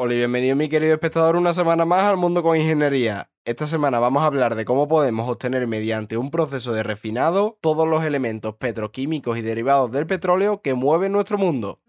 Hola y bienvenido mi querido espectador una semana más al Mundo con Ingeniería. Esta semana vamos a hablar de cómo podemos obtener mediante un proceso de refinado todos los elementos petroquímicos y derivados del petróleo que mueven nuestro mundo.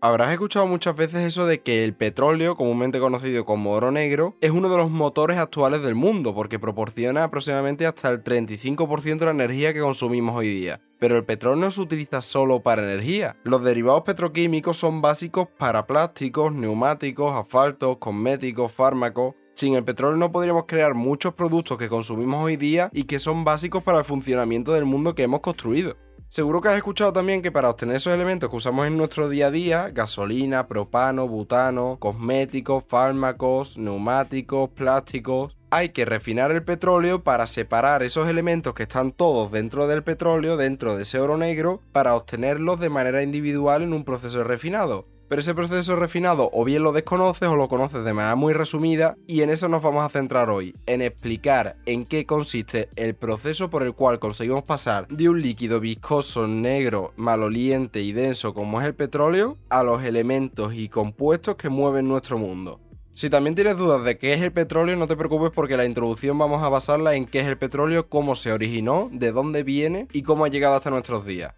Habrás escuchado muchas veces eso de que el petróleo, comúnmente conocido como oro negro, es uno de los motores actuales del mundo porque proporciona aproximadamente hasta el 35% de la energía que consumimos hoy día. Pero el petróleo no se utiliza solo para energía. Los derivados petroquímicos son básicos para plásticos, neumáticos, asfaltos, cosméticos, fármacos, sin el petróleo no podríamos crear muchos productos que consumimos hoy día y que son básicos para el funcionamiento del mundo que hemos construido. Seguro que has escuchado también que para obtener esos elementos que usamos en nuestro día a día, gasolina, propano, butano, cosméticos, fármacos, neumáticos, plásticos, hay que refinar el petróleo para separar esos elementos que están todos dentro del petróleo, dentro de ese oro negro, para obtenerlos de manera individual en un proceso refinado. Pero ese proceso refinado o bien lo desconoces o lo conoces de manera muy resumida y en eso nos vamos a centrar hoy, en explicar en qué consiste el proceso por el cual conseguimos pasar de un líquido viscoso, negro, maloliente y denso como es el petróleo a los elementos y compuestos que mueven nuestro mundo. Si también tienes dudas de qué es el petróleo, no te preocupes porque la introducción vamos a basarla en qué es el petróleo, cómo se originó, de dónde viene y cómo ha llegado hasta nuestros días.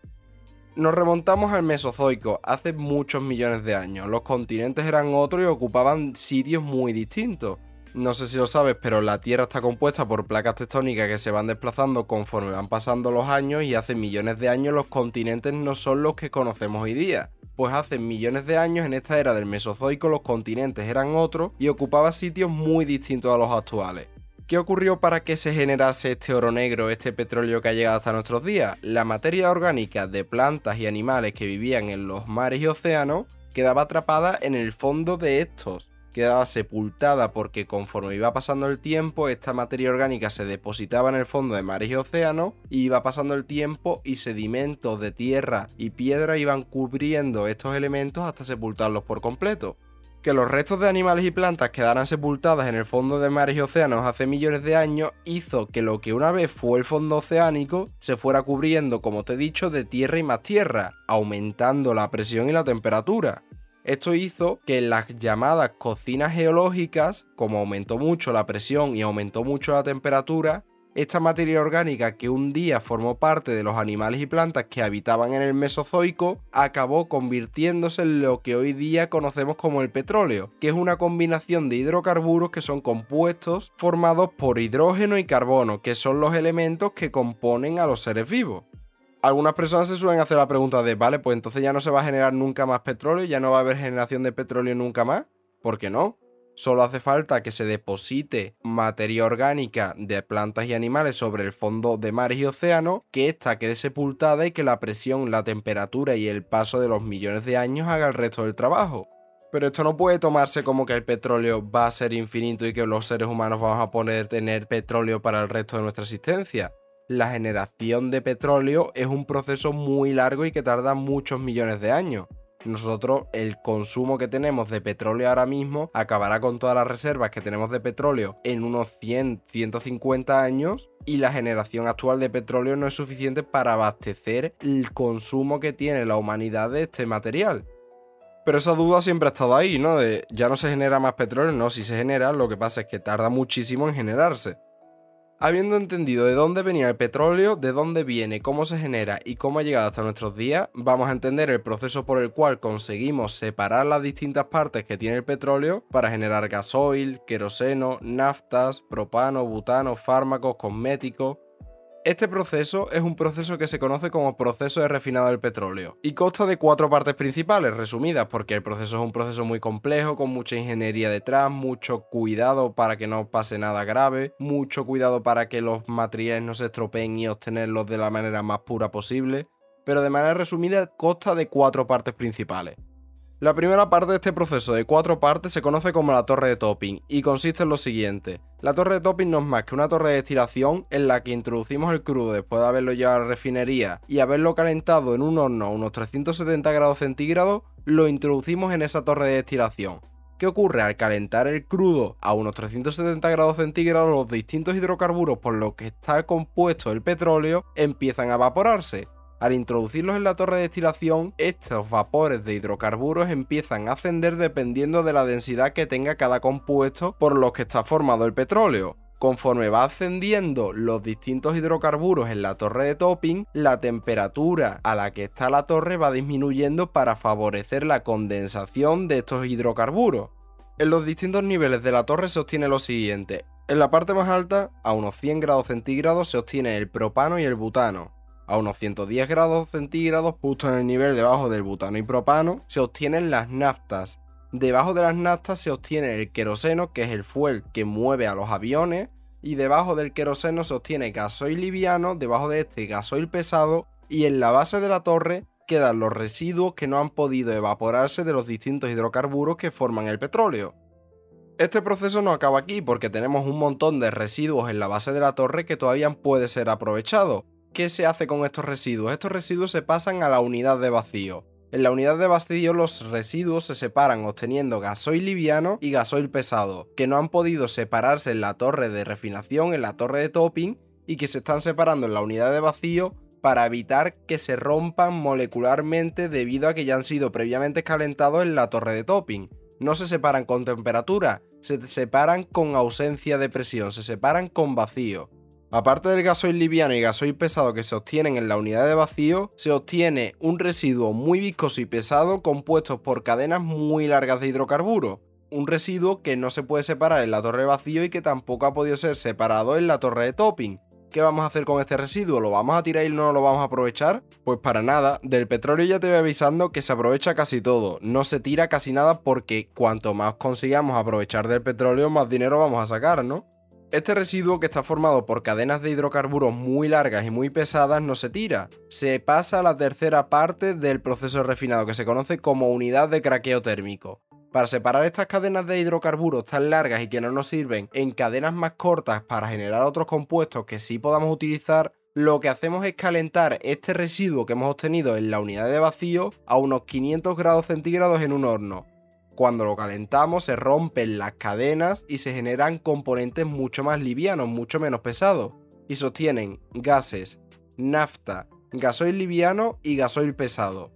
Nos remontamos al Mesozoico, hace muchos millones de años. Los continentes eran otros y ocupaban sitios muy distintos. No sé si lo sabes, pero la Tierra está compuesta por placas tectónicas que se van desplazando conforme van pasando los años y hace millones de años los continentes no son los que conocemos hoy día. Pues hace millones de años en esta era del Mesozoico los continentes eran otros y ocupaban sitios muy distintos a los actuales. ¿Qué ocurrió para que se generase este oro negro, este petróleo que ha llegado hasta nuestros días? La materia orgánica de plantas y animales que vivían en los mares y océanos quedaba atrapada en el fondo de estos. Quedaba sepultada porque conforme iba pasando el tiempo, esta materia orgánica se depositaba en el fondo de mares y océanos, y iba pasando el tiempo y sedimentos de tierra y piedra iban cubriendo estos elementos hasta sepultarlos por completo que los restos de animales y plantas quedaran sepultadas en el fondo de mares y océanos hace millones de años hizo que lo que una vez fue el fondo oceánico se fuera cubriendo, como te he dicho, de tierra y más tierra, aumentando la presión y la temperatura. Esto hizo que las llamadas cocinas geológicas, como aumentó mucho la presión y aumentó mucho la temperatura, esta materia orgánica que un día formó parte de los animales y plantas que habitaban en el Mesozoico acabó convirtiéndose en lo que hoy día conocemos como el petróleo, que es una combinación de hidrocarburos que son compuestos formados por hidrógeno y carbono, que son los elementos que componen a los seres vivos. Algunas personas se suelen hacer la pregunta de, vale, pues entonces ya no se va a generar nunca más petróleo, ya no va a haber generación de petróleo nunca más. ¿Por qué no? Solo hace falta que se deposite materia orgánica de plantas y animales sobre el fondo de mares y océanos, que ésta quede sepultada y que la presión, la temperatura y el paso de los millones de años haga el resto del trabajo. Pero esto no puede tomarse como que el petróleo va a ser infinito y que los seres humanos vamos a poder tener petróleo para el resto de nuestra existencia. La generación de petróleo es un proceso muy largo y que tarda muchos millones de años nosotros el consumo que tenemos de petróleo ahora mismo acabará con todas las reservas que tenemos de petróleo en unos 100, 150 años y la generación actual de petróleo no es suficiente para abastecer el consumo que tiene la humanidad de este material. Pero esa duda siempre ha estado ahí, ¿no? De ya no se genera más petróleo, no, si se genera, lo que pasa es que tarda muchísimo en generarse. Habiendo entendido de dónde venía el petróleo, de dónde viene, cómo se genera y cómo ha llegado hasta nuestros días, vamos a entender el proceso por el cual conseguimos separar las distintas partes que tiene el petróleo para generar gasoil, queroseno, naftas, propano, butano, fármacos, cosméticos, este proceso es un proceso que se conoce como proceso de refinado del petróleo y consta de cuatro partes principales, resumidas, porque el proceso es un proceso muy complejo, con mucha ingeniería detrás, mucho cuidado para que no pase nada grave, mucho cuidado para que los materiales no se estropeen y obtenerlos de la manera más pura posible, pero de manera resumida consta de cuatro partes principales. La primera parte de este proceso de cuatro partes se conoce como la torre de topping y consiste en lo siguiente. La torre de topping no es más que una torre de destilación en la que introducimos el crudo después de haberlo llevado a la refinería y haberlo calentado en un horno a unos 370 grados centígrados, lo introducimos en esa torre de destilación. ¿Qué ocurre? Al calentar el crudo a unos 370 grados centígrados, los distintos hidrocarburos por los que está compuesto el petróleo empiezan a evaporarse Al introducirlos en la torre de destilación, estos vapores de hidrocarburos empiezan a ascender dependiendo de la densidad que tenga cada compuesto por los que está formado el petróleo. Conforme va ascendiendo los distintos hidrocarburos en la torre de topping, la temperatura a la que está la torre va disminuyendo para favorecer la condensación de estos hidrocarburos. En los distintos niveles de la torre se obtiene lo siguiente. En la parte más alta, a unos 100 grados centígrados, se obtiene el propano y el butano. A unos 110 grados centígrados, justo en el nivel debajo del butano y propano, se obtienen las naftas, Debajo de las naftas se obtiene el queroseno, que es el fuel que mueve a los aviones, y debajo del queroseno se obtiene gasoil liviano, debajo de este gasoil pesado, y en la base de la torre quedan los residuos que no han podido evaporarse de los distintos hidrocarburos que forman el petróleo. Este proceso no acaba aquí porque tenemos un montón de residuos en la base de la torre que todavía puede ser aprovechado. ¿Qué se hace con estos residuos? Estos residuos se pasan a la unidad de vacío. En la unidad de vacío los residuos se separan obteniendo gasoil liviano y gasoil pesado, que no han podido separarse en la torre de refinación, en la torre de topping, y que se están separando en la unidad de vacío para evitar que se rompan molecularmente debido a que ya han sido previamente calentados en la torre de topping. No se separan con temperatura, se separan con ausencia de presión, se separan con vacío. Aparte del gasoil liviano y gasoil pesado que se obtienen en la unidad de vacío, se obtiene un residuo muy viscoso y pesado compuesto por cadenas muy largas de hidrocarburos. Un residuo que no se puede separar en la torre de vacío y que tampoco ha podido ser separado en la torre de topping. ¿Qué vamos a hacer con este residuo? ¿Lo vamos a tirar y no lo vamos a aprovechar? Pues para nada, del petróleo ya te voy avisando que se aprovecha casi todo, no se tira casi nada porque cuanto más consigamos aprovechar del petróleo, más dinero vamos a sacar, ¿no? Este residuo que está formado por cadenas de hidrocarburos muy largas y muy pesadas no se tira, se pasa a la tercera parte del proceso refinado que se conoce como unidad de craqueo térmico. Para separar estas cadenas de hidrocarburos tan largas y que no nos sirven en cadenas más cortas para generar otros compuestos que sí podamos utilizar, lo que hacemos es calentar este residuo que hemos obtenido en la unidad de vacío a unos 500 grados centígrados en un horno, cuando lo calentamos se rompen las cadenas y se generan componentes mucho más livianos, mucho menos pesados, y sostienen gases, nafta, gasoil liviano y gasoil pesado.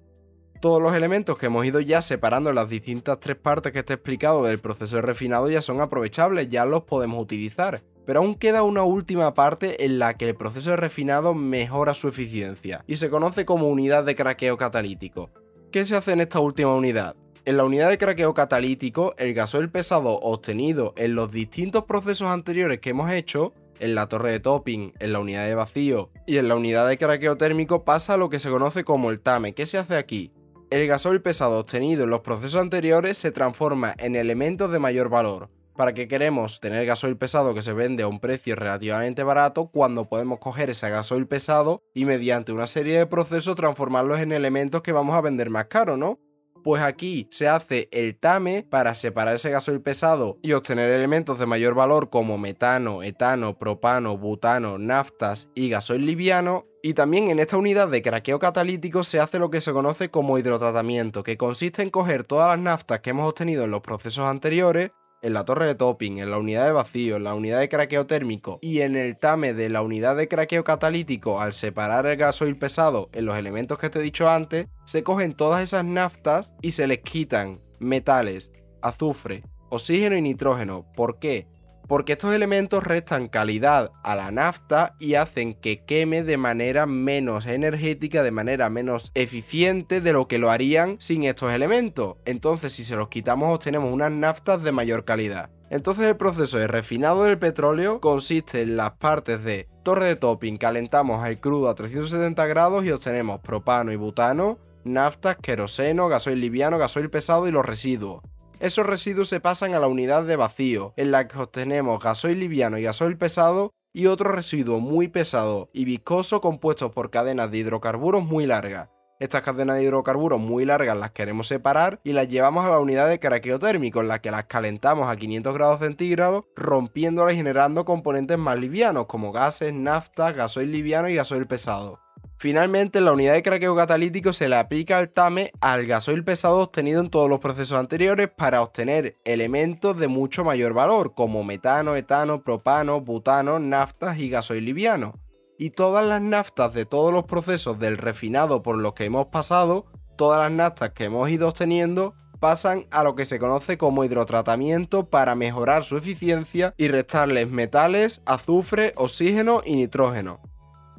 Todos los elementos que hemos ido ya separando en las distintas tres partes que te he explicado del proceso de refinado ya son aprovechables, ya los podemos utilizar. Pero aún queda una última parte en la que el proceso de refinado mejora su eficiencia y se conoce como unidad de craqueo catalítico. ¿Qué se hace en esta última unidad? En la unidad de craqueo catalítico, el gasoil pesado obtenido en los distintos procesos anteriores que hemos hecho, en la torre de topping, en la unidad de vacío y en la unidad de craqueo térmico pasa a lo que se conoce como el TAME. ¿Qué se hace aquí? El gasoil pesado obtenido en los procesos anteriores se transforma en elementos de mayor valor. ¿Para qué queremos tener gasoil pesado que se vende a un precio relativamente barato cuando podemos coger ese gasoil pesado y mediante una serie de procesos transformarlos en elementos que vamos a vender más caro, ¿no? Pues aquí se hace el TAME para separar ese gasoil pesado y obtener elementos de mayor valor como metano, etano, propano, butano, naftas y gasoil liviano. Y también en esta unidad de craqueo catalítico se hace lo que se conoce como hidrotratamiento, que consiste en coger todas las naftas que hemos obtenido en los procesos anteriores, en la torre de topping, en la unidad de vacío, en la unidad de craqueo térmico y en el TAME de la unidad de craqueo catalítico al separar el gasoil pesado en los elementos que te he dicho antes, se cogen todas esas naftas y se les quitan metales, azufre, oxígeno y nitrógeno. ¿Por qué? Porque estos elementos restan calidad a la nafta y hacen que queme de manera menos energética, de manera menos eficiente de lo que lo harían sin estos elementos. Entonces, si se los quitamos, obtenemos unas naftas de mayor calidad. Entonces el proceso de refinado del petróleo consiste en las partes de torre de topping, calentamos el crudo a 370 grados y obtenemos propano y butano, naftas, queroseno, gasoil liviano, gasoil pesado y los residuos. Esos residuos se pasan a la unidad de vacío, en la que obtenemos gasoil liviano y gasoil pesado y otro residuo muy pesado y viscoso compuestos por cadenas de hidrocarburos muy largas. Estas cadenas de hidrocarburos muy largas las queremos separar y las llevamos a la unidad de craqueo térmico en la que las calentamos a 500 grados centígrados, rompiéndolas y generando componentes más livianos como gases, nafta, gasoil liviano y gasoil pesado. Finalmente, la unidad de craqueo catalítico se le aplica al TAME al gasoil pesado obtenido en todos los procesos anteriores para obtener elementos de mucho mayor valor, como metano, etano, propano, butano, naftas y gasoil liviano. y todas las naftas de todos los procesos del refinado por los que hemos pasado, todas las naftas que hemos ido obteniendo, pasan a lo que se conoce como hidrotratamiento para mejorar su eficiencia y restarles metales, azufre, oxígeno y nitrógeno.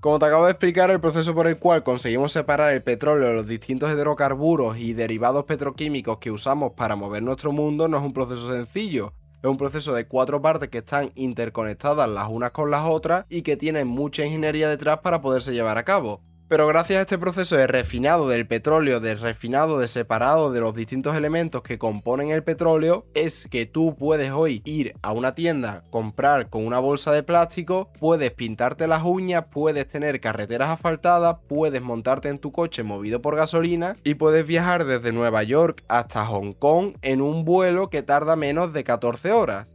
Como te acabo de explicar, el proceso por el cual conseguimos separar el petróleo de los distintos hidrocarburos y derivados petroquímicos que usamos para mover nuestro mundo no es un proceso sencillo. Es un proceso de cuatro partes que están interconectadas las unas con las otras y que tienen mucha ingeniería detrás para poderse llevar a cabo. Pero gracias a este proceso de refinado del petróleo, de refinado, de separado de los distintos elementos que componen el petróleo, es que tú puedes hoy ir a una tienda, comprar con una bolsa de plástico, puedes pintarte las uñas, puedes tener carreteras asfaltadas, puedes montarte en tu coche movido por gasolina y puedes viajar desde Nueva York hasta Hong Kong en un vuelo que tarda menos de 14 horas.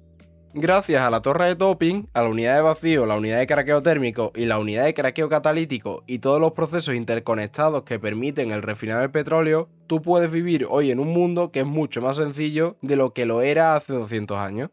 Gracias a la torre de topping, a la unidad de vacío, la unidad de craqueo térmico y la unidad de craqueo catalítico y todos los procesos interconectados que permiten el refinado del petróleo, tú puedes vivir hoy en un mundo que es mucho más sencillo de lo que lo era hace 200 años.